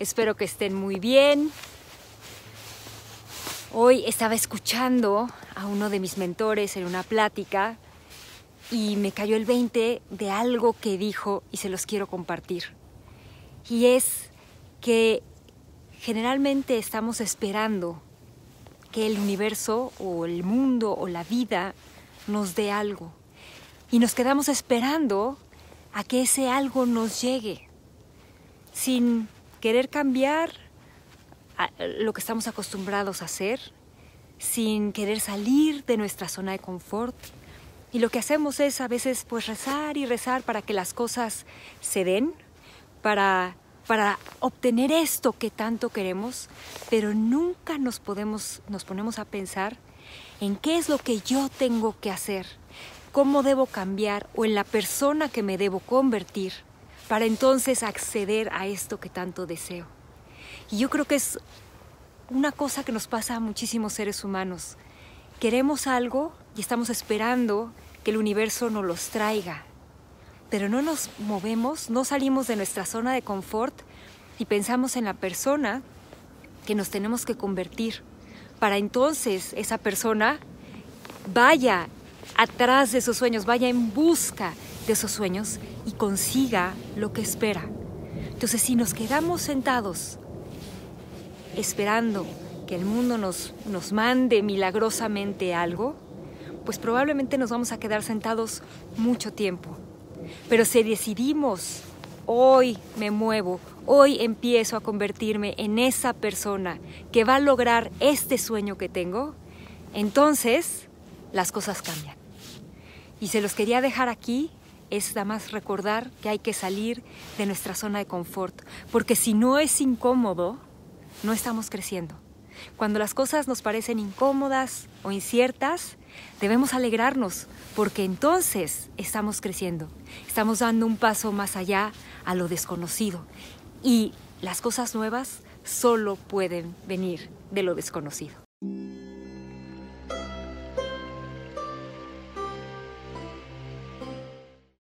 Espero que estén muy bien. Hoy estaba escuchando a uno de mis mentores en una plática y me cayó el 20 de algo que dijo y se los quiero compartir. Y es que generalmente estamos esperando que el universo o el mundo o la vida nos dé algo. Y nos quedamos esperando a que ese algo nos llegue, sin querer cambiar lo que estamos acostumbrados a hacer, sin querer salir de nuestra zona de confort. Y lo que hacemos es a veces pues rezar y rezar para que las cosas se den, para, para obtener esto que tanto queremos, pero nunca nos, podemos, nos ponemos a pensar en qué es lo que yo tengo que hacer, cómo debo cambiar o en la persona que me debo convertir para entonces acceder a esto que tanto deseo. Y yo creo que es una cosa que nos pasa a muchísimos seres humanos. Queremos algo y estamos esperando que el universo nos los traiga, pero no nos movemos, no salimos de nuestra zona de confort y pensamos en la persona que nos tenemos que convertir para entonces esa persona vaya atrás de sus sueños, vaya en busca de esos sueños y consiga lo que espera. Entonces, si nos quedamos sentados esperando que el mundo nos, nos mande milagrosamente algo, pues probablemente nos vamos a quedar sentados mucho tiempo. Pero si decidimos, hoy me muevo, hoy empiezo a convertirme en esa persona que va a lograr este sueño que tengo, entonces las cosas cambian. Y se los quería dejar aquí es nada más recordar que hay que salir de nuestra zona de confort, porque si no es incómodo, no estamos creciendo. Cuando las cosas nos parecen incómodas o inciertas, debemos alegrarnos, porque entonces estamos creciendo, estamos dando un paso más allá a lo desconocido. Y las cosas nuevas solo pueden venir de lo desconocido.